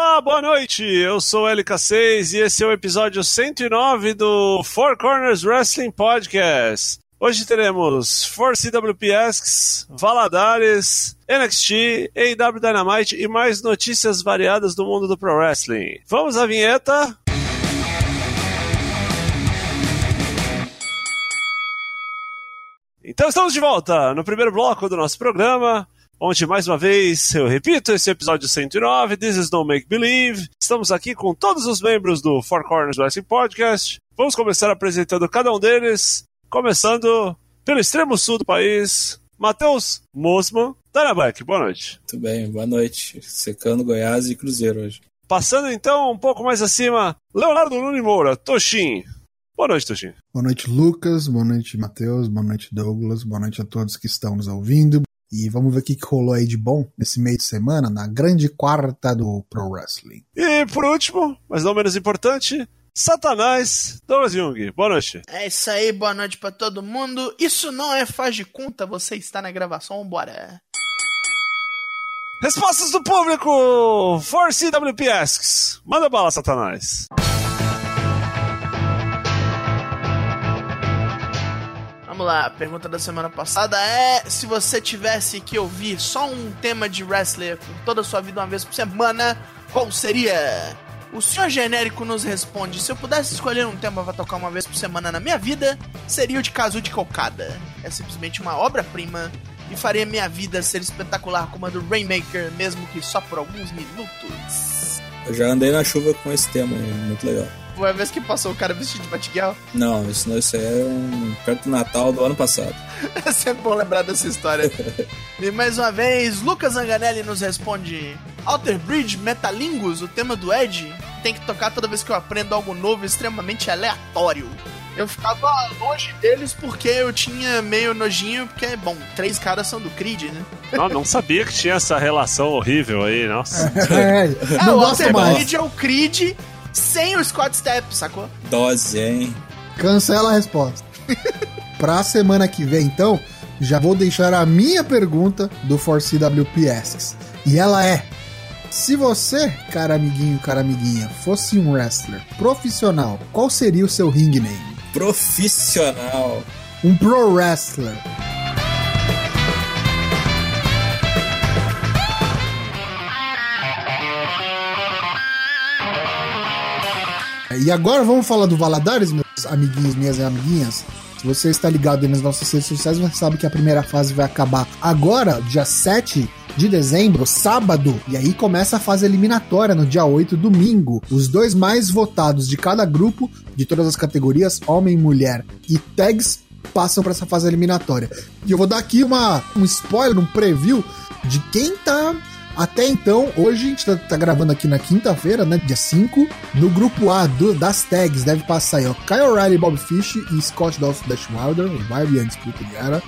Olá, boa noite. Eu sou o LK6 e esse é o episódio 109 do Four Corners Wrestling Podcast. Hoje teremos For CWP Asks, Valadares, NXT, AEW Dynamite e mais notícias variadas do mundo do Pro Wrestling. Vamos à vinheta. Então estamos de volta no primeiro bloco do nosso programa, onde mais uma vez, eu repito, esse é episódio 109, This is No Make Believe. Estamos aqui com todos os membros do Four Corners Wrestling Podcast. Vamos começar apresentando cada um deles, começando pelo extremo sul do país, Matheus Mosman, Danaback, boa noite. Muito bem, boa noite. Secando Goiás e Cruzeiro hoje. Passando então um pouco mais acima, Leonardo Lune Moura, Toshin. Boa noite, Toshin. Boa noite, Lucas. Boa noite, Matheus. Boa noite, Douglas. Boa noite a todos que estão nos ouvindo. E vamos ver o que que rolou aí de bom nesse meio de semana, na grande quarta do Pro Wrestling. E por último, mas não menos importante, Satanás, Douglas Jung. Boa noite. É isso aí, boa noite pra todo mundo. Isso não é faz de conta, você está na gravação, bora. Respostas do público! For CWP Asks. Manda bala, Satanás. Lá, a pergunta da semana passada é: se você tivesse que ouvir só um tema de wrestler por toda a sua vida uma vez por semana, qual seria? O senhor genérico nos responde: se eu pudesse escolher um tema pra tocar uma vez por semana na minha vida, seria o de Kazuchi Kokada. É simplesmente uma obra-prima e faria minha vida ser espetacular como a do Rainmaker, mesmo que só por alguns minutos. Eu já andei na chuva com esse tema, muito legal. Foi a vez que passou o cara vestido de Batgirl. Não, isso, não, isso aí é um perto do Natal do ano passado. É sempre bom lembrar dessa história. e mais uma vez, Lucas Anganelli nos responde: Alter Bridge Metalingus, o tema do Ed, tem que tocar toda vez que eu aprendo algo novo extremamente aleatório. Eu ficava longe deles porque eu tinha meio nojinho, porque, bom, três caras são do Creed, né? Não, não sabia que tinha essa relação horrível aí, nossa. É, É, não o Alter mais. Bridge é o Creed sem o Scott Step, sacou? Dose, hein? Cancela a resposta. pra semana que vem, então, já vou deixar a minha pergunta do 4CWP Asks. E ela é: Se você, cara amiguinho, cara amiguinha, fosse um wrestler profissional, qual seria o seu ring name? Profissional. Um pro wrestler. E agora vamos falar do Valadares, meus amiguinhos, minhas amiguinhas. Se você está ligado aí nas nossas redes sociais, você sabe que a primeira fase vai acabar agora, dia 7 de dezembro, sábado. E aí começa a fase eliminatória no dia 8, domingo. Os dois mais votados de cada grupo, de todas as categorias, homem, mulher e tags, passam para essa fase eliminatória. E eu vou dar aqui uma, um spoiler, um preview de quem tá até então, hoje a gente tá, tá gravando aqui na quinta-feira, né? Dia 5. No grupo A do- das tags deve passar aí, ó. Kyle O'Reilly, Bob Fish e Scott Dolph Dash Wilder, o Barbie Undisputed Era.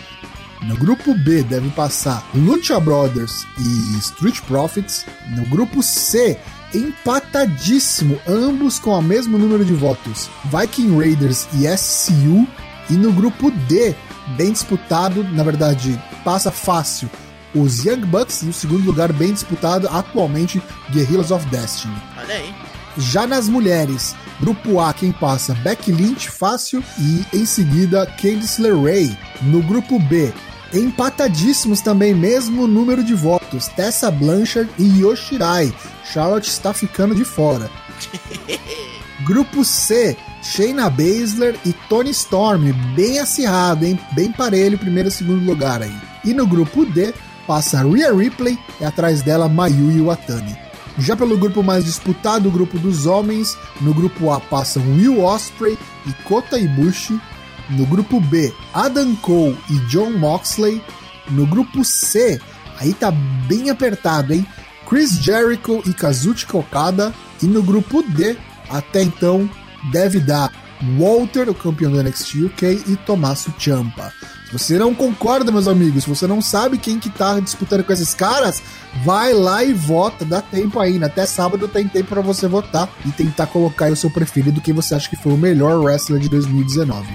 No grupo B deve passar Lucha Brothers e Street Profits. No grupo C, empatadíssimo, ambos com o mesmo número de votos, Viking Raiders e SCU. E no grupo D, bem disputado, na verdade, passa fácil os Young Bucks e o segundo lugar bem disputado atualmente Guerrillas of Destiny. Olha aí. Já nas mulheres, grupo A quem passa Becky Lynch fácil e em seguida Candice LeRae. No grupo B, empatadíssimos também, mesmo número de votos, Tessa Blanchard e Yoshirai. Charlotte está ficando de fora. Grupo C, Shayna Baszler e Tony Storm, bem acirrado, hein? Bem parelho, primeiro e segundo lugar aí. E no grupo D, passa Rhea Ripley e atrás dela Mayu Iwatani. Já pelo grupo mais disputado, o grupo dos homens, no grupo A passam Will Ospreay e Kota Ibushi. No grupo B, Adam Cole e John Moxley. No grupo C, aí tá bem apertado, hein? Chris Jericho e Kazuchi Okada. E no grupo D, até então, deve dar Walter, o campeão do NXT UK, e Tommaso Ciampa. Se você não concorda, meus amigos, se você não sabe quem que tá disputando com esses caras, vai lá e vota, dá tempo ainda. Até sábado tem tempo para você votar e tentar colocar aí o seu preferido, quem você acha que foi o melhor wrestler de 2019.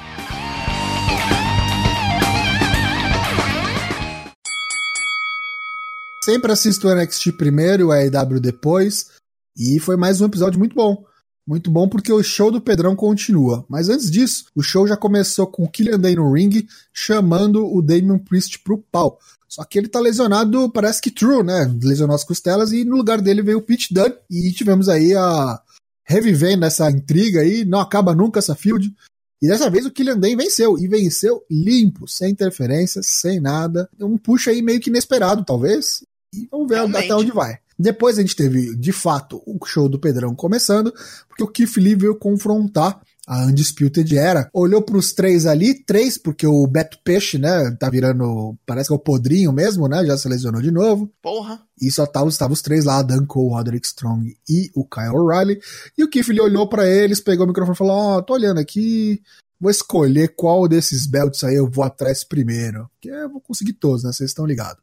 Sempre assisto o NXT primeiro, o AEW depois. E foi mais um episódio muito bom. Muito bom porque o show do Pedrão continua. Mas antes disso, o show já começou com o Killian Day no ring, chamando o Damian Priest pro pau. Só que ele tá lesionado, parece que true, né? Lesionou as costelas e no lugar dele veio o Pete Dunne. E tivemos aí a revivendo essa intriga aí, não acaba nunca essa field. E dessa vez o Killian Day venceu, e venceu limpo, sem interferência, sem nada. Um puxa aí meio que inesperado, talvez. E vamos ver Realmente. até onde vai. Depois a gente teve, de fato, o show do Pedrão começando, porque o Keith Lee veio confrontar a Undisputed Era. Olhou para os três ali, três, porque o Beto Peixe, né, tá virando, parece que é o podrinho mesmo, né, já se lesionou de novo. Porra. E só tava, tava os três lá, Dan Cole, Roderick Strong e o Kyle O'Reilly. E o Keith Lee olhou para eles, pegou o microfone e falou, ó, oh, tô olhando aqui, vou escolher qual desses belts aí eu vou atrás primeiro. Que eu vou conseguir todos, né, vocês estão ligados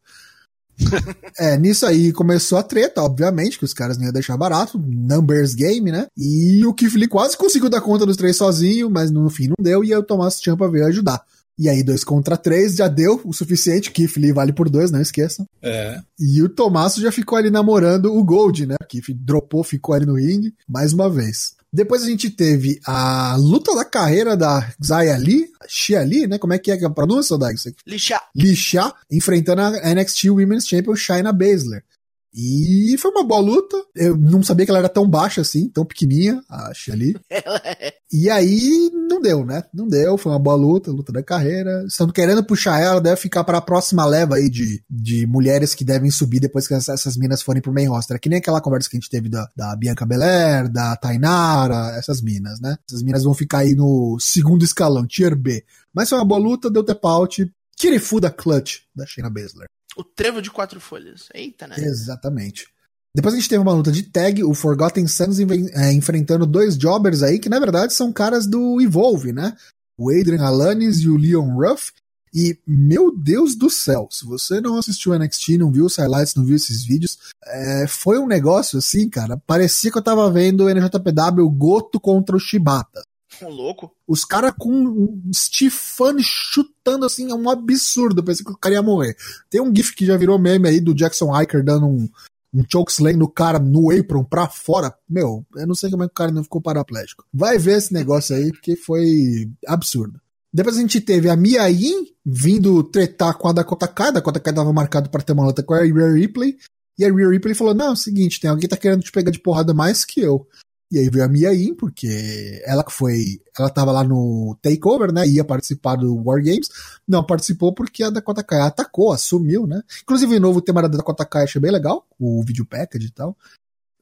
é, nisso aí começou a treta, obviamente, que os caras não iam deixar barato, numbers game, né? E o Lee quase conseguiu dar conta dos três sozinho, mas no fim não deu, e aí o Thomas Champa veio ajudar. E aí, dois contra três já deu o suficiente. Lee vale por dois, não esqueçam. É. E o Tommaso já ficou ali namorando o Gold, né? Keith dropou, ficou ali no ringue, mais uma vez. Depois a gente teve a luta da carreira da Zaya Lee, Xia Lee, né? Como é que é a pronúncia, Dag? Lixia. Lixia, enfrentando a NXT Women's Champion Shayna Baszler. E foi uma boa luta. Eu não sabia que ela era tão baixa assim, tão pequenininha, a Shelly. É. e aí não deu, né? Não deu, foi uma boa luta, luta da carreira. Estão querendo puxar ela, deve ficar para a próxima leva aí de, de mulheres que devem subir depois que essas, essas minas forem pro main roster. É que nem aquela conversa que a gente teve da, da Bianca Belair, da Tainara, essas minas, né? Essas minas vão ficar aí no segundo escalão, tier B. Mas foi uma boa luta, deu tap out. Kirifuda clutch da Shayna Baszler. O trevo de quatro folhas. Eita, né? Exatamente. Depois a gente teve uma luta de tag, o Forgotten Sons é, enfrentando dois jobbers aí, que na verdade são caras do Evolve, né? O Adrian Alanis e o Leon Ruff. E, meu Deus do céu, se você não assistiu NXT, não viu os highlights, não viu esses vídeos, é, foi um negócio assim, cara. Parecia que eu tava vendo o NJPW Goto contra o Shibata. Um louco. Os caras com um chutando assim, é um absurdo. pensei que o cara ia morrer. Tem um GIF que já virou meme aí do Jackson Hiker dando um, um chokeslam no cara no apron pra fora. Meu, eu não sei como é que o cara não ficou paraplégico. Vai ver esse negócio aí, porque foi absurdo. Depois a gente teve a Mia Yin vindo tretar com a Dakota Kai. A Dakota Kai tava marcado para ter uma luta com a Rhea Ripley. E a Rhea Ripley falou: Não, é o seguinte, tem alguém que tá querendo te pegar de porrada mais que eu. E aí veio a Mia porque ela que foi. Ela tava lá no Takeover, né? Ia participar do War Games. Não participou porque a Dakota Kai atacou, assumiu, né? Inclusive, o novo tema da Dakota Kai achei bem legal, o video package e tal.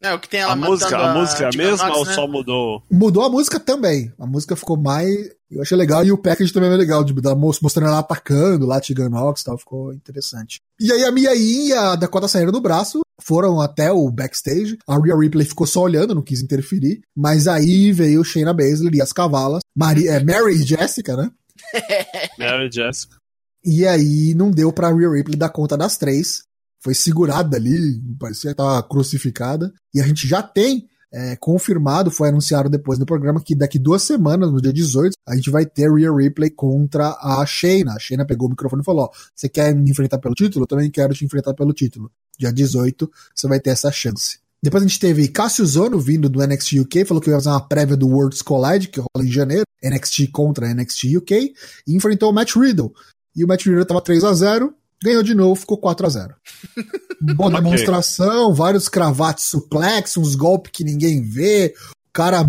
É, o que tem ela a música, a, a música é a mesma Knox, ou né? só mudou? Mudou a música também. A música ficou mais. Eu achei legal e o package também é legal, de, da mostrando ela atacando lá, Tegan Knox e tal, ficou interessante. E aí a Mia Yin e a Dakota saíram do braço, foram até o backstage. A Rhea Ripley ficou só olhando, não quis interferir. Mas aí veio Shayna Baszler e as cavalas. Maria, é, Mary e Jessica, né? Mary e Jessica. E aí não deu pra Rhea Ripley dar conta das três foi segurada ali, parecia que estava crucificada. E a gente já tem é, confirmado, foi anunciado depois no programa, que daqui duas semanas, no dia 18, a gente vai ter Rhea Ripley contra a Shayna. A Shayna pegou o microfone e falou: Ó, você quer me enfrentar pelo título? Eu também quero te enfrentar pelo título. Dia 18, você vai ter essa chance. Depois a gente teve Cassius Zono vindo do NXT UK, falou que ia fazer uma prévia do Worlds Collide, que rola em janeiro, NXT contra NXT UK, e enfrentou o Matt Riddle. E o Matt Riddle tava 3 a 0 ganhou de novo, ficou 4 a 0 Boa okay. demonstração, vários cravates suplex, uns golpes que ninguém vê. O cara.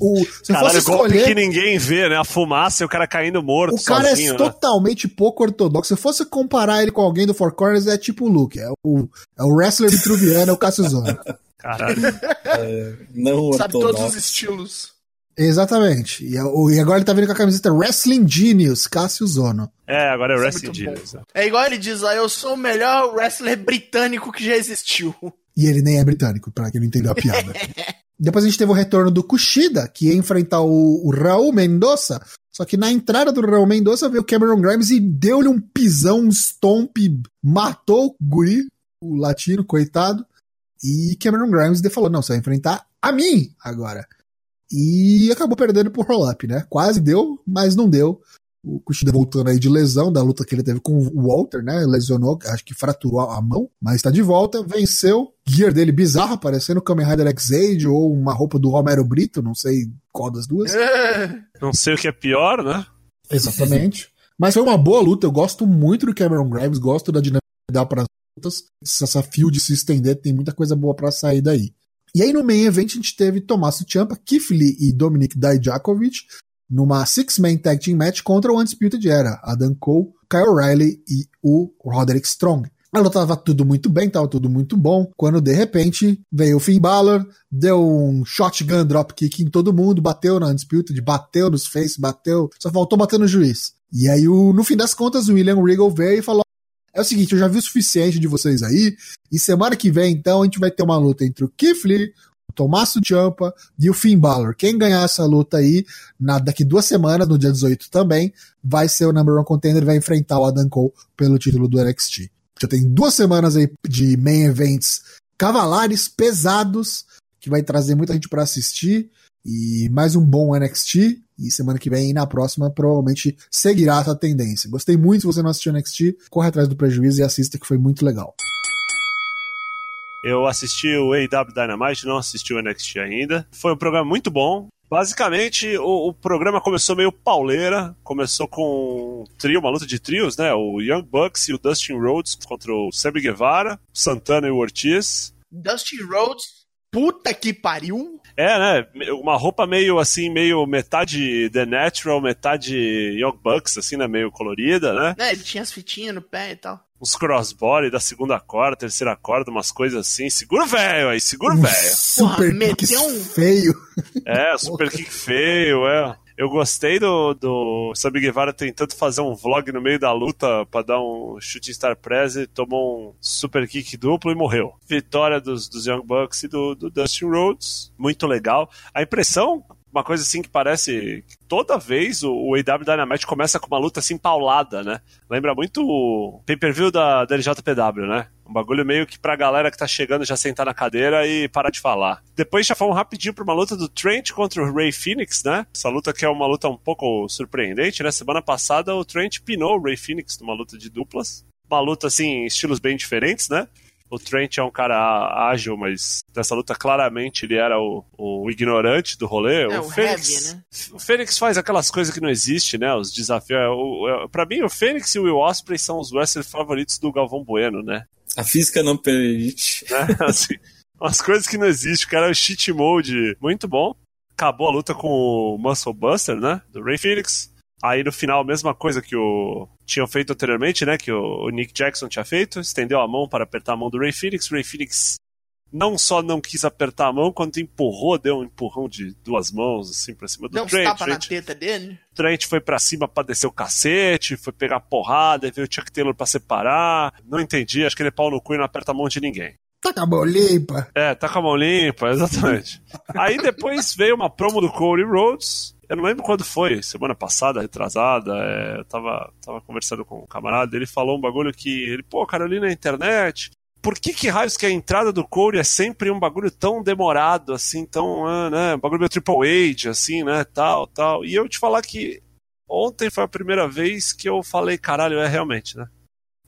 O, se Caralho, fosse escolher, golpe que ninguém vê, né? A fumaça e o cara caindo morto. O cara é sozinho, é né? totalmente pouco ortodoxo. Se fosse comparar ele com alguém do Four Corners, é tipo o Luke. É o, é o wrestler vitruviano, é o Cassiusano. Caralho. É, não Sabe todos os estilos. Exatamente. E, e, agora ele tá vindo com a camiseta Wrestling Genius, Cássio Zono. É, agora é Isso Wrestling é Genius. É igual ele diz lá, eu sou o melhor wrestler britânico que já existiu. E ele nem é britânico, para quem não entendeu a piada. Depois a gente teve o retorno do Kushida, que ia enfrentar o, o Raul Mendoza. Só que na entrada do Raul Mendoza veio o Cameron Grimes e deu-lhe um pisão, um stomp, matou o guri, o latino, coitado. E Cameron Grimes falou: não, você vai enfrentar a mim agora. E acabou perdendo por roll-up, né? Quase deu, mas não deu. O Kushida voltando aí de lesão da luta que ele teve com o Walter, né? Lesionou, acho que fraturou a mão, mas tá de volta, venceu. Gear dele bizarro, parecendo o Kamen Rider X-Age ou uma roupa do Romero Brito, não sei qual das duas. Não sei o que é pior, né? Exatamente. Mas foi uma boa luta, eu gosto muito do Cameron Grimes, gosto da dinâmica que dá para lutas. Essa field se estender, tem muita coisa boa para sair daí. E aí no main event a gente teve Tommaso Ciampa, Lee e Dominic Dijakovic numa six-man tag team match contra o Undisputed Era, Adam Cole, Kyle O'Reilly e o Roderick Strong. A luta tava tudo muito bem, tava tudo muito bom, quando de repente veio o Finn Balor, deu um shotgun dropkick em todo mundo, bateu na Undisputed, bateu nos face, bateu, só faltou bater no juiz. E aí, o, no fim das contas, o William Regal veio e falou: é o seguinte, eu já vi o suficiente de vocês aí, e semana que vem, então, a gente vai ter uma luta entre o Keith Lee, o Tommaso Ciampa e o Finn Balor. Quem ganhar essa luta aí, na, daqui duas semanas, no dia 18 também, vai ser o number one contender e vai enfrentar o Adam Cole pelo título do NXT. Já tem duas semanas aí de main events cavalares pesados, que vai trazer muita gente para assistir, e mais um bom NXT, e semana que vem e na próxima provavelmente seguirá essa tendência. Gostei muito se você não assistiu NXT, corre atrás do prejuízo e assista que foi muito legal. Eu assisti o AW Dynamite, não assisti o NXT ainda. Foi um programa muito bom. Basicamente, o, o, programa começou meio pauleira. Começou com trio, uma luta de trios, né? O Young Bucks e o Dustin Rhodes contra o Sammy Guevara, Santana e o Ortiz. Dustin Rhodes, puta que pariu! É, né? Uma roupa meio assim, meio metade The Natural, metade Young Bucks, assim, né? Meio colorida, né? É, ele tinha as fitinhas no pé e tal. Uns crossbody da segunda corda, terceira corda, umas coisas assim. Segura o velho aí, segura o velho. Super kick um... feio. É, super kick feio, é. Eu gostei do, do Sabi Guevara tentando fazer um vlog no meio da luta para dar um shooting star press, tomou um super kick duplo e morreu. Vitória dos, dos Young Bucks e do, do Dustin Rhodes, muito legal. A impressão, uma coisa assim que parece que toda vez o, o AW Dynamite começa com uma luta assim paulada, né? Lembra muito o pay-per-view da, da LJPW, né? Um bagulho meio que pra galera que tá chegando já sentar na cadeira e parar de falar. Depois já fomos rapidinho pra uma luta do Trent contra o Ray Phoenix, né? Essa luta que é uma luta um pouco surpreendente, né? Semana passada o Trent pinou o Ray Phoenix numa luta de duplas. Uma luta, assim, estilos bem diferentes, né? O Trent é um cara ágil, mas nessa luta claramente ele era o, o ignorante do rolê. É, o, o Fênix, heavy, né? o Fênix faz aquelas coisas que não existem, né? Os desafios. é, é, pra mim, o Fênix e o Will Osprey são os wrestlers favoritos do Galvão Bueno, né? A física não permite. né? Assim, umas coisas que não existem. O cara é um cheat mode muito bom. Acabou a luta com o Muscle Buster, né? Do Ray Phoenix. Aí no final, a mesma coisa que o tinham feito anteriormente, né? Que o, o Nick Jackson tinha feito, estendeu a mão para apertar a mão do Ray Phoenix. O Ray Phoenix não só não quis apertar a mão, quanto empurrou, deu um empurrão de duas mãos, assim, pra cima do Deu Trent. tapa na Trent, teta dele. Trent foi pra cima pra descer o cacete, foi pegar porrada, veio o Chuck Taylor pra separar. Não entendi, acho que ele é pau no cu e não aperta a mão de ninguém. Tá com a mão limpa. É, tá com a mão limpa, exatamente. Aí depois veio uma promo do Cody Rhodes. Eu não lembro quando foi, semana passada, retrasada. é, eu tava, tava conversando com um camarada, ele falou um bagulho que ele, pô, cara, eu li na internet. Por que que raios que a entrada do Cody é sempre um bagulho tão demorado, assim, tão, ah, né, um bagulho meio Triple H, assim, né, tal, tal. E eu te falar que ontem foi a primeira vez que eu falei, caralho, é realmente, né?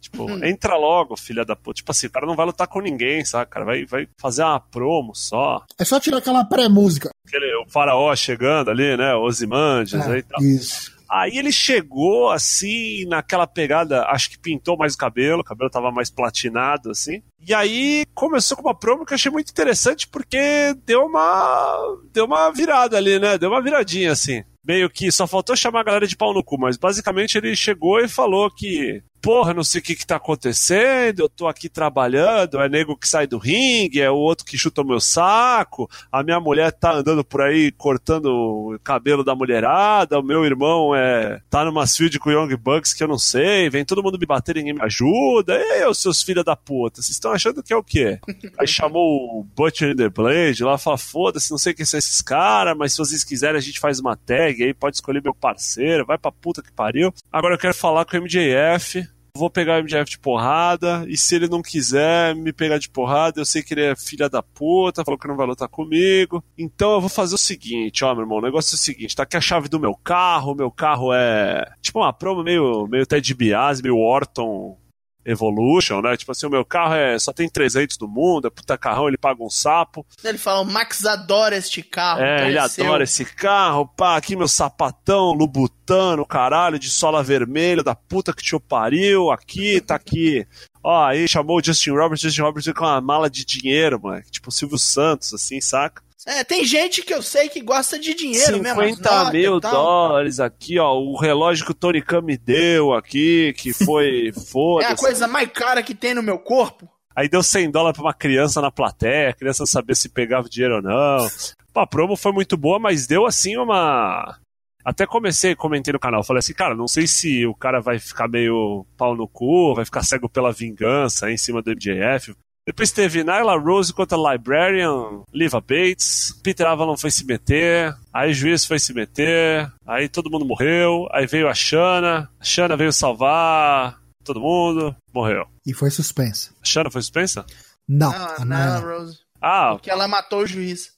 Tipo, Hum. entra logo, filha da puta. Tipo assim, o cara não vai lutar com ninguém, sabe? cara vai, vai fazer uma promo só. É só tirar aquela pré-música. Aquele, o faraó chegando ali, né? Osimandias aí e tal. Isso. Aí ele chegou assim, naquela pegada, acho que pintou mais o cabelo, o cabelo tava mais platinado, assim. E aí começou com uma promo que eu achei muito interessante, porque deu uma. deu uma virada ali, né? Deu uma viradinha, assim. Meio que só faltou chamar a galera de pau no cu, mas basicamente ele chegou e falou que. Porra, não sei o que que tá acontecendo, eu tô aqui trabalhando, é nego que sai do ringue, é o outro que chuta o meu saco, a minha mulher tá andando por aí cortando o cabelo da mulherada, o meu irmão é tá numa field com o Young Bucks que eu não sei, vem todo mundo me bater, ninguém me ajuda, e os seus filhos da puta, vocês estão achando que é o quê? Aí chamou o Butcher in the Blade lá, fala, foda-se, não sei quem são esses caras, mas se vocês quiserem a gente faz uma tag aí, pode escolher meu parceiro, vai pra puta que pariu. Agora eu quero falar com o MJF, vou pegar o MJF de porrada, e se ele não quiser me pegar de porrada, eu sei que ele é filha da puta, falou que não vai lutar comigo. Então eu vou fazer o seguinte, ó, meu irmão, o negócio é o seguinte, tá aqui a chave do meu carro, meu carro é tipo uma promo meio, meio Ted Bias, meio Orton Evolution, né? Tipo assim, o meu carro é só tem 300 do mundo, é puta carrão, ele paga um sapo. Ele fala, o Max adora este carro. É, ele seu. adora esse carro, pá, aqui meu sapatão, lubutano, caralho, de sola vermelha, da puta que te pariu, aqui, tá aqui. Ó, aí chamou o Justin Roberts, Justin Roberts com uma mala de dinheiro, mano, tipo Silvio Santos, assim, saca? É, tem gente que eu sei que gosta de dinheiro mesmo. 50 as notas mil tal. dólares aqui, ó, o relógio que o Tony Khan me deu aqui, que foi, É a coisa mais cara que tem no meu corpo. Aí deu 100 dólares pra uma criança na plateia, a criança sabia se pegava dinheiro ou não. Pô, a promo foi muito boa, mas deu assim uma. Até comecei, comentei no canal, falei assim, cara, não sei se o cara vai ficar meio pau no cu, vai ficar cego pela vingança aí em cima do MJF. Depois teve Nyla Rose contra Librarian, Liva Bates, Peter Avalon foi se meter, aí o juiz foi se meter, aí todo mundo morreu, aí veio a Shana, a Shana veio salvar todo mundo, morreu. E foi suspensa. A Shana foi suspensa? Não, Ah, a Nyla. Rose. Ah, Porque ela matou o juiz.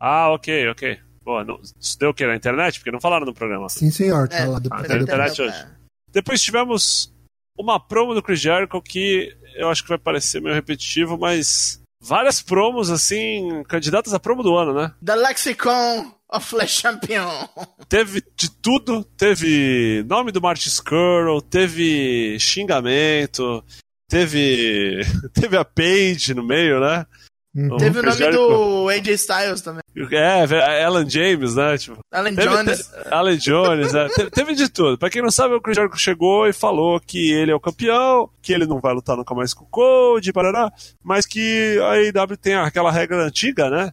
ah, ok, ok. Boa, não, isso deu o que na internet? Porque não falaram no programa. Sim, senhor. Tá É, lá Ah, tá na internet É. hoje. Depois tivemos uma promo do Chris Jericho que eu acho que vai parecer meio repetitivo, mas várias promos, assim, candidatas a promo do ano, né? The Lexicon of Le Champion. Teve de tudo, teve nome do Martin Skrull, teve xingamento, teve teve a Paige no meio, né? Uhum. Teve o nome Jericho. do AJ Styles também. É, Alan James, né? Tipo, Alan Teve, Jones. te- Alan Jones, é. Teve, teve de tudo. Pra quem não sabe, o Chris Jericho chegou e falou que ele é o campeão, que ele não vai lutar nunca mais com o Code, parará, mas que a AEW tem aquela regra antiga, né?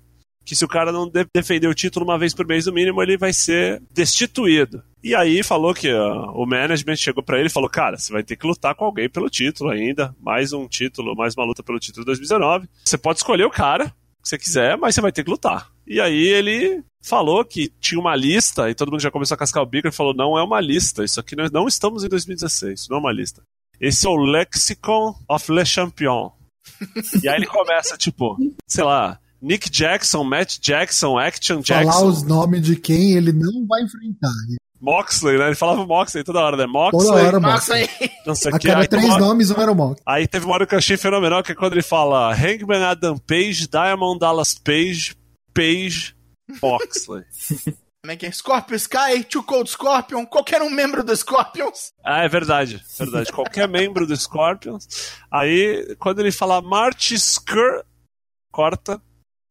Que se o cara não de- defender o título uma vez por mês no mínimo, ele vai ser destituído. E aí falou que ó, o management chegou pra ele e falou: Cara, você vai ter que lutar com alguém pelo título ainda. Mais um título, mais uma luta pelo título de 2019. Você pode escolher o cara que você quiser, mas você vai ter que lutar. E aí ele falou que tinha uma lista, e todo mundo já começou a cascar o bico e falou: não é uma lista, isso aqui nós não estamos em 2016, isso não é uma lista. Esse é o Lexicon of Le Champion. e aí ele começa, tipo, sei lá, Nick Jackson, Matt Jackson, Action Falar Jackson, os nomes de quem ele não vai enfrentar. Moxley, né? Ele falava Moxley toda hora, né? Moxley, Toda hora, Nossa, mano. aí. não sei A que. cada Aí, três uma- nomes, um era o Monk. aí teve uma hora que eu achei fenomenal, que é quando ele fala Hangman Adam Page, Diamond Dallas Page, Page, Moxley. Como é que é? Scorpio Sky, Too Cold Scorpion, qualquer um membro do Scorpions. Ah, é verdade, verdade. Qualquer membro do Scorpions. Aí, quando ele fala March Skr, corta,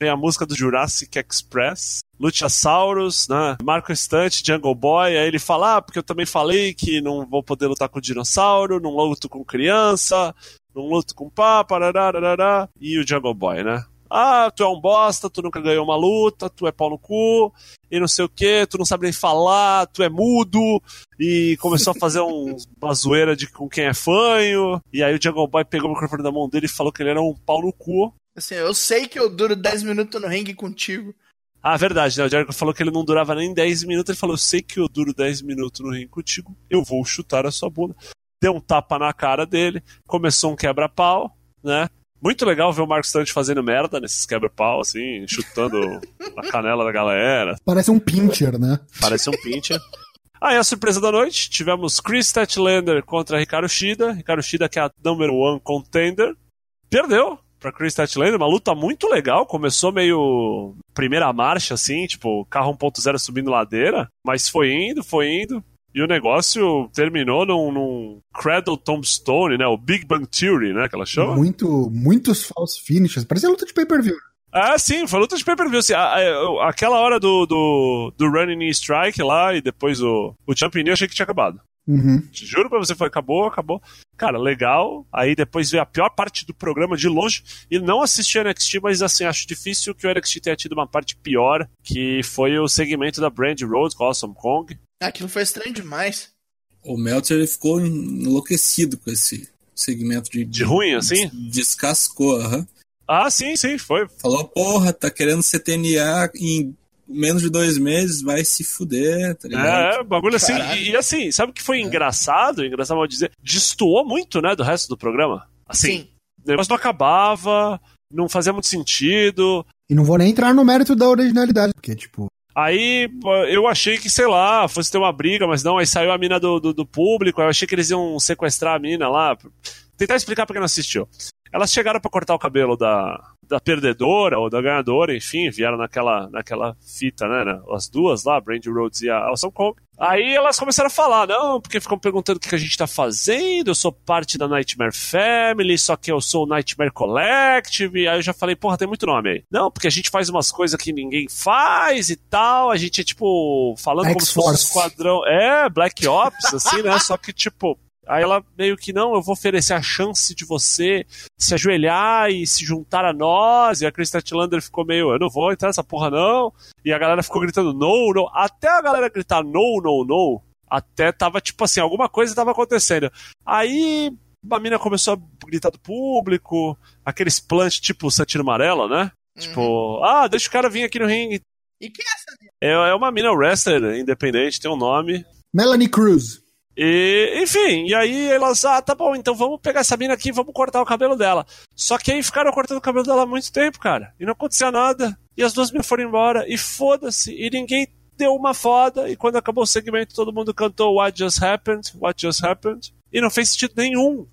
vem a música do Jurassic Express, Luchasaurus, né? Marco Estante, Jungle Boy. Aí ele fala, ah, porque eu também falei que não vou poder lutar com dinossauro, não luto com criança, não luto com pá, parará, e o Jungle Boy, né? Ah, tu é um bosta, tu nunca ganhou uma luta, tu é pau no cu, e não sei o que, tu não sabe nem falar, tu é mudo, e começou a fazer um, uma zoeira de com quem é fanho, e aí o Jungle Boy pegou o microfone da mão dele e falou que ele era um pau no cu. Assim, eu sei que eu duro 10 minutos no ringue contigo. Ah, verdade, né? O Jericho falou que ele não durava nem 10 minutos, ele falou, eu sei que eu duro 10 minutos no ringue contigo, eu vou chutar a sua bunda. Deu um tapa na cara dele, começou um quebra-pau, né? Muito legal ver o Marcos Stunt fazendo merda nesses quebra-pau, assim, chutando a canela da galera, Parece um pincher, né? Parece um pincher. Aí a surpresa da noite, tivemos Chris Statlander contra Ricardo Shida. Ricardo Shida que é a number one contender. Perdeu pra Chris Statlander, uma luta muito legal. Começou meio primeira marcha, assim, tipo, carro 1.0 subindo ladeira. Mas foi indo, foi indo. E o negócio terminou num, num Cradle Tombstone, né? O Big Bang Theory, né? Que ela chama. Muito, muitos false finishes. Parecia luta de pay-per-view. Ah, sim, foi luta de pay-per-view. Assim, aquela hora do, do, do Running Strike lá e depois o, o Jumping eu achei que tinha acabado. Uhum. Te Juro pra você, foi, acabou, acabou. Cara, legal. Aí depois veio a pior parte do programa de longe. E não assisti a NXT, mas assim, acho difícil que o NXT tenha tido uma parte pior, que foi o segmento da Brand Rhodes com Awesome Kong. Aquilo foi estranho demais. O Meltzer ele ficou enlouquecido com esse segmento de. De ruim, assim? Descascou, aham. Ah, sim, sim, foi. Falou, porra, tá querendo CTNA em menos de dois meses, vai se fuder, tá ligado? É, bagulho assim. Caralho. E, e assim, sabe o que foi engraçado? Engraçado mal dizer. Destoou muito, né, do resto do programa. Assim, Sim. o negócio não acabava, não fazia muito sentido. E não vou nem entrar no mérito da originalidade, porque, tipo, Aí eu achei que, sei lá, fosse ter uma briga, mas não, aí saiu a mina do, do, do público, aí eu achei que eles iam sequestrar a mina lá. Tentar explicar pra quem não assistiu. Elas chegaram pra cortar o cabelo da, da perdedora ou da ganhadora, enfim, vieram naquela, naquela fita, né, né? As duas lá, Brandy Rhodes e a Awesome Kong. Aí elas começaram a falar, não, porque ficam perguntando o que a gente tá fazendo, eu sou parte da Nightmare Family, só que eu sou o Nightmare Collective, aí eu já falei, porra, tem muito nome aí. Não, porque a gente faz umas coisas que ninguém faz e tal, a gente é tipo, falando como se fosse um esquadrão, é, Black Ops, assim, né, só que tipo... Aí ela meio que não, eu vou oferecer a chance de você se ajoelhar e se juntar a nós. E a Krista Tillander ficou meio, eu não vou entrar nessa porra não. E a galera ficou gritando no, no. Até a galera gritar no, no, no. Até tava tipo assim, alguma coisa tava acontecendo. Aí a mina começou a gritar do público, aqueles plant tipo Santino Amarela, né? Uhum. Tipo, ah, deixa o cara vir aqui no ringue. E quem é essa? É, é uma mina wrestler independente, tem um nome. Melanie Cruz. E, enfim, e aí elas, ah, tá bom, então vamos pegar essa mina aqui vamos cortar o cabelo dela. Só que aí ficaram cortando o cabelo dela há muito tempo, cara. E não acontecia nada. E as duas minas foram embora. E foda-se. E ninguém deu uma foda. E quando acabou o segmento, todo mundo cantou What Just Happened, What Just Happened. E não fez sentido nenhum.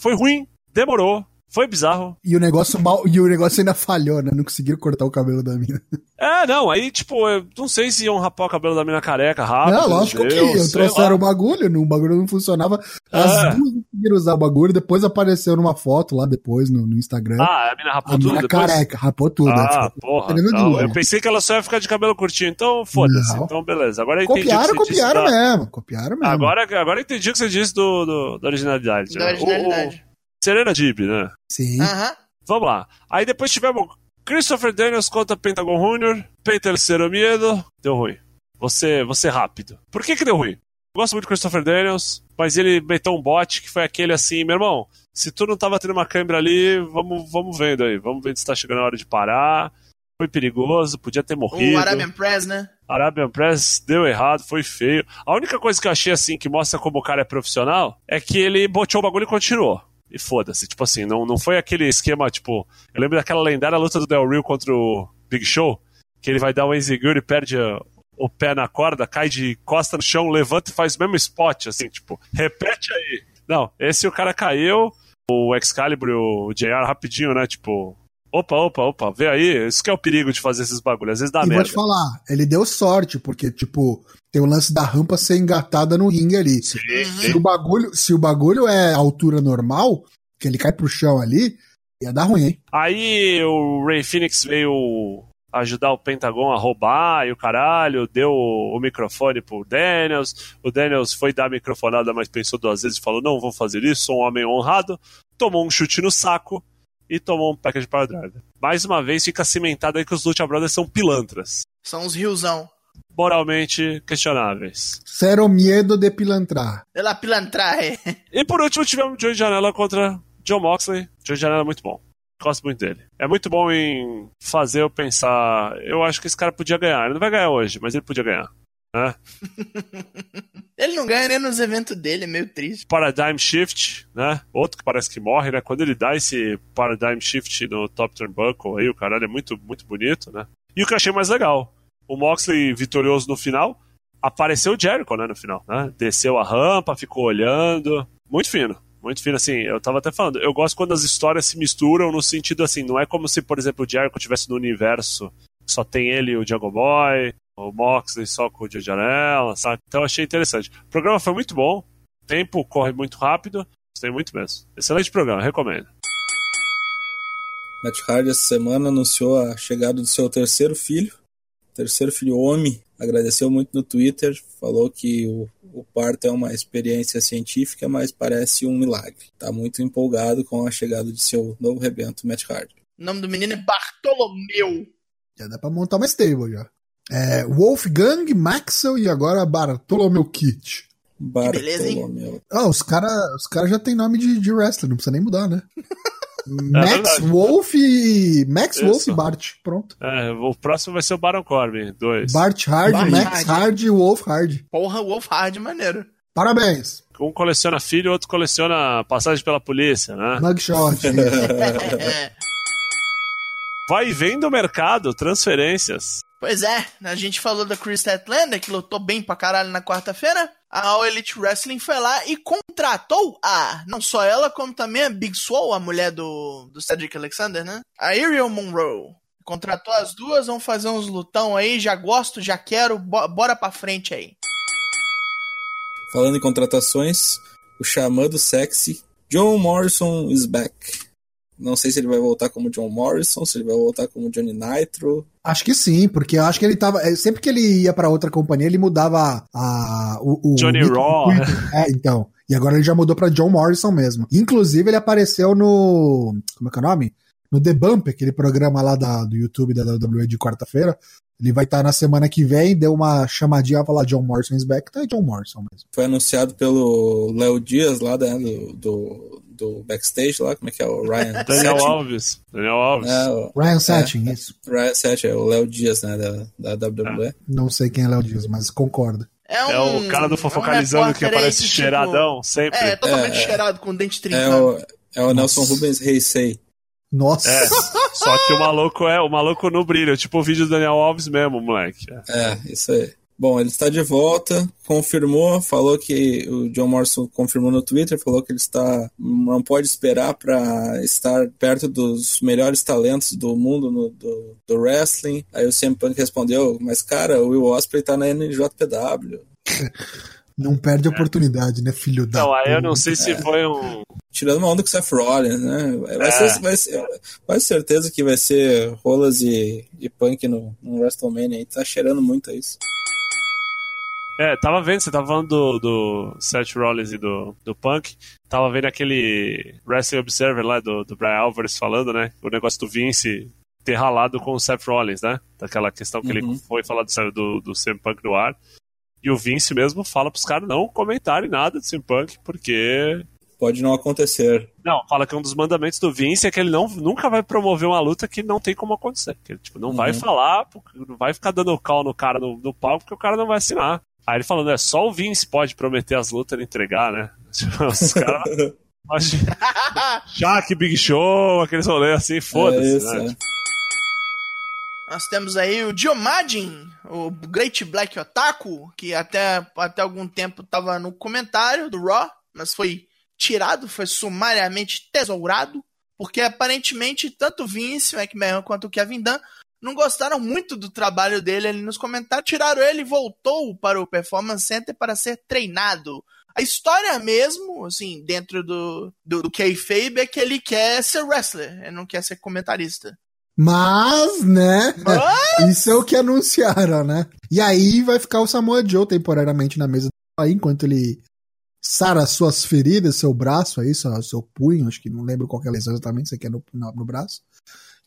Foi ruim, demorou, foi bizarro. E o negócio mal, e o negócio ainda falhou, né? Não conseguiram cortar o cabelo da mina. É, não, aí tipo, eu não sei se iam rapar o cabelo da mina careca rápido. não, lógico que Deus, iam. sei Trouxeram o bagulho, não- o bagulho não funcionava. As É. duas conseguiram usar o bagulho, depois apareceu numa foto lá depois no, no Instagram. Ah, a mina rapou a tudo mina depois? careca, rapou tudo. Ah, Ficou porra. não, eu pensei que ela só ia ficar de cabelo curtinho, então foda-se. Então beleza. Agora eu entendi o Copiaram, que você disse copiaram da- mesmo. Copiaram mesmo. Agora, agora eu entendi o que você disse do, do- da originalidade. Da né? originalidade. O, o Serena Dib, né? Sim. Aham. Vamos lá. Aí depois tivemos Christopher Daniels contra Pentagon Jr., Penta Zero Medo. Deu ruim. Você, você rápido. Por que que deu ruim? Eu gosto muito do Christopher Daniels, mas ele meteu um bot que foi aquele assim, meu irmão, se tu não tava tendo uma câmera ali, vamos, vamos vendo aí. Vamos ver se tá chegando a hora de parar. Foi perigoso, podia ter morrido. O Arabian Press, né? Arabian Press deu errado, foi feio. A única coisa que eu achei assim que mostra como o cara é profissional é que ele botou o bagulho e continuou. E foda-se, tipo assim, não, não foi aquele esquema, tipo. Eu lembro daquela lendária luta do Del Rio contra o Big Show, que ele vai dar um Enziguri e perde o pé na corda, cai de costa no chão, levanta e faz o mesmo spot, assim, tipo, repete aí. Não, esse o cara caiu, o Excalibur e o JR rapidinho, né? Tipo, opa, opa, opa, vê aí, isso que é o perigo de fazer esses bagulhos, às vezes dá e vou merda. te falar, ele deu sorte, porque, tipo, tem o lance da rampa ser engatada no ringue ali. Sim, Se sim. o bagulho, se o bagulho é altura normal, que ele cai pro chão ali, ia dar ruim, hein? Aí o Ray Phoenix veio ajudar o Pentagon a roubar e o caralho, deu o microfone pro Daniels. O Daniels foi dar a microfonada, mas pensou duas vezes e falou: Não vou fazer isso, sou um homem honrado. Tomou um chute no saco e tomou um package para driver. Mais uma vez fica cimentado aí que os Lucha Brothers são pilantras, São os riozão. moralmente questionáveis. Zero medo de pilantrar. Ela pilantrae. E por último tivemos Joey Janela contra John Moxley. Joey Janela é muito bom. Gosto muito dele. É muito bom em fazer eu pensar. Eu acho que esse cara podia ganhar. Ele não vai ganhar hoje, mas ele podia ganhar. Né? Ele não ganha nem nos eventos dele, é meio triste. Paradigm Shift, né? Outro que parece que morre, né? Quando ele dá esse Paradigm Shift no Top Turnbuckle aí, o caralho é muito, muito bonito, né? E o que eu achei mais legal, o Moxley vitorioso no final, apareceu o Jericho, né, no final, né? Desceu a rampa, ficou olhando, muito fino. Muito fino, assim, eu tava até falando, eu gosto quando as histórias se misturam no sentido assim, não é como se, por exemplo, o Jericho estivesse no universo só tem ele e o Jungle Boy, o Moxley só com o Joe Janela, sabe? Então achei interessante. O programa foi muito bom, o tempo corre muito rápido, gostei muito mesmo. Excelente programa, recomendo. Matt Hardy essa semana anunciou a chegada do seu terceiro filho, terceiro filho homem. Agradeceu muito no Twitter, falou que o, o parto é uma experiência científica, mas parece um milagre. Tá muito empolgado com a chegada de seu novo rebento, Matt Hardy. O nome do menino é Bartolomeu. Já dá pra montar uma stable já. É, Wolfgang, Maxwell e agora Bartolomeu Kit. beleza, hein? Ah, os caras os cara já tem nome de, de wrestler, não precisa nem mudar, né? Max verdade. Wolf e. Max Isso. Wolf e Bart. Pronto. É, o próximo vai ser o Baron Corbin, dois. Bart Hard, Bart Max Hard. Hard e Wolf Hard. Porra, Wolf Hard, maneiro. Parabéns. Um coleciona filho, o outro coleciona passagem pela polícia, né? Mugshot. É. Vai e vem do mercado, transferências. Pois é, a gente falou da Chris Statlander, que lutou bem pra caralho na quarta-feira. A All Elite Wrestling foi lá e contratou a, não só ela, como também a Big Swole, a mulher do, do Cedric Alexander, né? A Ariel Monroe. Contratou as duas, vão fazer uns lutão aí, já gosto, já quero, bo- bora pra frente aí. Falando em contratações, o Xamã do Sexy, John Morrison is back. Não sei se ele vai voltar como John Morrison, se ele vai voltar como Johnny Nitro. Acho que sim, porque eu acho que ele tava. é, Sempre que ele ia pra outra companhia, ele mudava a. O, o Johnny do Raw. Twitter. É, então. E agora ele já mudou pra John Morrison mesmo. Inclusive, ele apareceu no. Como é que é o nome? No The Bump, aquele programa lá da, do YouTube da WWE de quarta-feira. Ele vai estar na semana que vem, deu uma chamadinha pra lá, John Morrison is back. Então é John Morrison mesmo. Foi anunciado pelo Léo Dias lá né, do, do, do backstage lá, como é que é? O Ryan Daniel Setting. Alves. Daniel Alves. É, o Ryan Setting, isso. Ryan Setting, é o Léo Dias, né, da, da WWE. Não sei quem é Léo Dias, mas concordo. É o cara do um Fofocalizando que repórter aí aparece que, tipo, cheiradão, sempre. É, totalmente É, é. cheirado, com dente É trincando. o, é o Nelson. Rubens Reisei. Nossa. É, só que o maluco é o maluco no brilho, tipo o vídeo do Daniel Alves mesmo, moleque. É, isso aí. Bom, ele está de volta, confirmou, falou que o John Morrison confirmou no Twitter, falou que ele está não pode esperar para estar perto dos melhores talentos do mundo no- do, do wrestling. Aí o CM Punk respondeu, mas cara, o Will Ospreay tá na NJPW. Não perde a oportunidade, né, filho da. Então, aí eu não sei se foi um. Tirando uma onda com o Seth Rollins, né? Vai É. ser, vai ser, quase certeza que vai ser Rolas e, e Punk no, no WrestleMania aí. Tá cheirando muito a isso. É, tava vendo, você tava falando do, do Seth Rollins e do, do Punk. Tava vendo aquele Wrestling Observer lá do, do Brian Alvarez falando, né? O negócio do Vince ter ralado com o Seth Rollins, né? Daquela questão que Uhum. ele foi falar do, do, do CM Punk no ar. E o Vince mesmo fala pros caras não comentarem nada do CM Punk, porque Pode não acontecer. Não, fala que um dos mandamentos do Vince é que ele não, nunca vai promover uma luta que não tem como acontecer. Que ele tipo, não vai Uhum. falar, não vai ficar dando cal no cara no, no palco, porque o cara não vai assinar. Aí ele falando, é só o Vince pode prometer as lutas e entregar, né? Os caras. Shaq, Big Show, aqueles rolês assim, É foda-se, isso, né? é. Nós temos aí o Diomagin, o Great Black Otaku, que até, até algum tempo tava no comentário do Raw, mas foi tirado, foi sumariamente tesourado, porque aparentemente tanto o Vince McMahon quanto o Kevin Dunn não gostaram muito do trabalho dele ali nos comentários, tiraram ele e voltou para o Performance Center para ser treinado. A história mesmo, assim, dentro do, do, do kayfabe é que ele quer ser wrestler, ele não quer ser comentarista. Mas, né? Mas- Isso é o que anunciaram, né? E aí vai ficar o Samoa Joe temporariamente na mesa aí, enquanto ele sara suas feridas, seu braço aí, seu, seu punho, acho que não lembro qual que é a lesão exatamente, você quer no, no, no braço.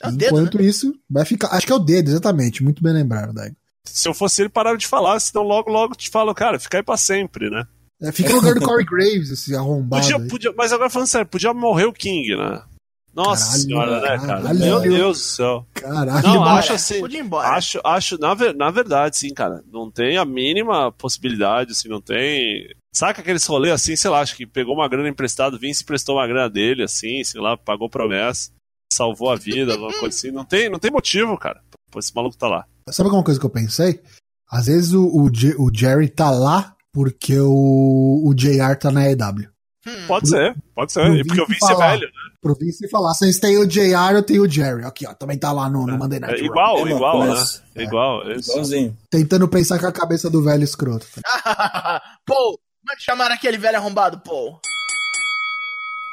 É dedo, enquanto isso, vai ficar. Acho que é o dedo, exatamente. Muito bem lembrado, Daigo. Se eu fosse ele, parava de falar, senão logo, logo te falo, cara, fica aí pra sempre, né? É, fica no lugar do Corey Graves, esse arrombado. Podia, podia, mas agora falando sério, podia morrer o King, né? Nossa Caralho, senhora, né, cara? caralho. Meu Deus do céu. Caralho, Não, acho assim. Podia ir embora. Acho, acho na, na verdade, sim, cara. Não tem a mínima possibilidade, assim, não tem. Saca aqueles rolês assim, sei lá, acho que pegou uma grana emprestada, Vince prestou uma grana dele, assim, sei lá, pagou promessa, salvou a vida, alguma coisa assim. Não tem, não tem motivo, cara. Pô, esse maluco tá lá. Sabe uma coisa que eu pensei? Às vezes o, o, o Jerry tá lá porque o, o JR tá na EW. Hum. Pode ser, pode ser. Pro E porque o Vince é falar. velho, né? Pro Vince falar, vocês têm o JR, eu tenho o Jerry. Aqui, ó, também tá lá no, no Monday É Night Raw. igual, Mesma igual, né? coisa. É igual, isso. Igualzinho. Tentando pensar com a cabeça do velho escroto. Paul, mande chamar aquele velho arrombado, Paul.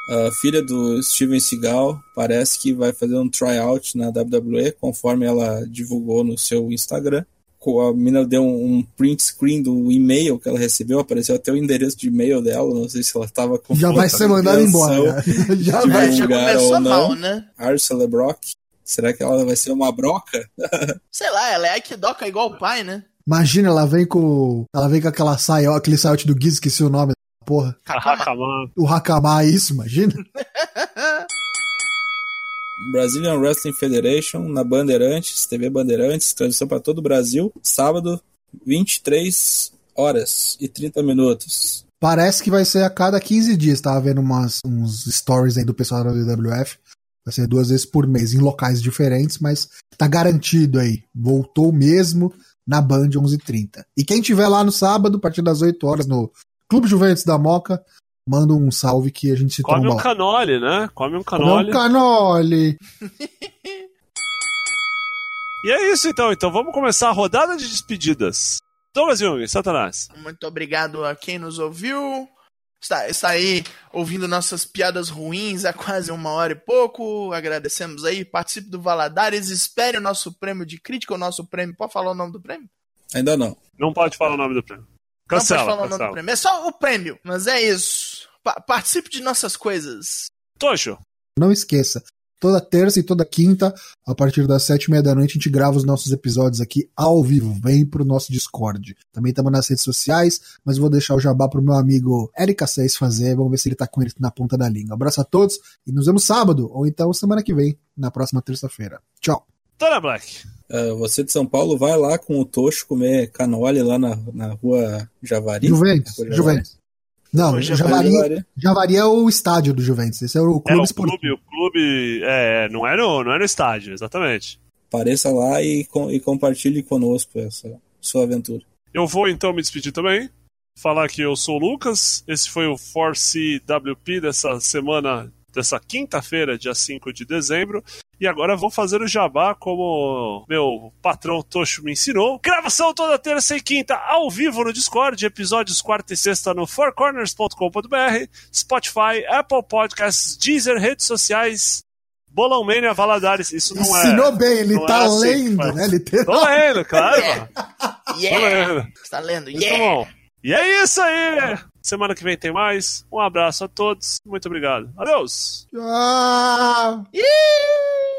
A filha do Steven Seagal parece que vai fazer um tryout na WWE, conforme ela divulgou no seu Instagram. A mina deu um, um print screen do e-mail que ela recebeu, apareceu até o endereço de e-mail dela, não sei se ela tava com Já vai ser mandado embora. né? Já vai. Já começou mal, né? Ursula Brock. Será que ela vai ser uma broca? Sei lá, ela é Aikidoka igual o pai, né? Imagina, ela vem com. Ela vem com aquela saia, aquele saiote do Giz, esqueci o nome porra. Mano. O Hakama, isso, imagina. Brazilian Wrestling Federation na Bandeirantes, TV Bandeirantes, transmissão para todo o Brasil, sábado, 23 horas e 30 minutos. Parece que vai ser a cada 15 dias. Tava vendo umas, uns stories aí do pessoal da WWF. Vai ser duas vezes por mês, em locais diferentes, mas tá garantido aí. Voltou mesmo na Band 11h30. E quem tiver lá no sábado, a partir das 8 horas, no Clube Juventus da Moca, manda um salve que a gente se Come tromba um canole, né? Come um Come canole. um canole. E é isso então. Então vamos começar a rodada de despedidas. Douglas Jung, Satanás. Muito obrigado a quem nos ouviu. Está, está aí ouvindo nossas piadas ruins há quase uma hora e pouco. Agradecemos aí. Participe do Valadares. Espere o nosso prêmio de crítica, o nosso prêmio. Pode falar o nome do prêmio? Ainda não. Não pode falar o nome do prêmio. Não Cancela, pode falar o nome do prêmio. É só o prêmio. Mas é isso. Pa- participe de nossas coisas. Tocho, Não esqueça, toda terça e toda quinta, a partir das sete e meia da noite, a gente grava os nossos episódios aqui ao vivo. Vem pro nosso Discord. Também estamos nas redes sociais, mas vou deixar o jabá pro meu amigo Erika 6 fazer. Vamos ver se ele tá com ele na ponta da língua. Abraço a todos e nos vemos sábado, ou então semana que vem, na próxima terça-feira. Tchau. Tana Black. Ah, você de São Paulo, vai lá com o Tocho comer canole lá na, na rua Javari. Juventus. Rua Javari. Juventus. Não, Javari, Javari. Javari é o estádio do Juventus. Esse é o É clube o esportivo. clube, o clube. É, não é no, não é no estádio, exatamente. Apareça lá e, com- e compartilhe conosco essa sua aventura. Eu vou então me despedir também. Falar que eu sou o Lucas. Esse foi o Force WP dessa semana, dessa quinta-feira, dia 5 de dezembro. E agora vou fazer o jabá como meu patrão Tocho me ensinou. Gravação toda terça e quinta ao vivo no Discord, episódios quarta e sexta no fourcorners.com.br, Spotify, Apple Podcasts, Deezer, redes sociais, Bolão Mania, Valadares. Isso não é. Ensinou bem, ele não tá é assim lendo, faz. né? Tô Literal. lendo, claro. Tô Yeah! lendo. Você tá lendo? Yeah! bom. E é isso aí. Semana que vem tem mais. Um abraço a todos. Muito obrigado. Adeus. Tchau. Yeah!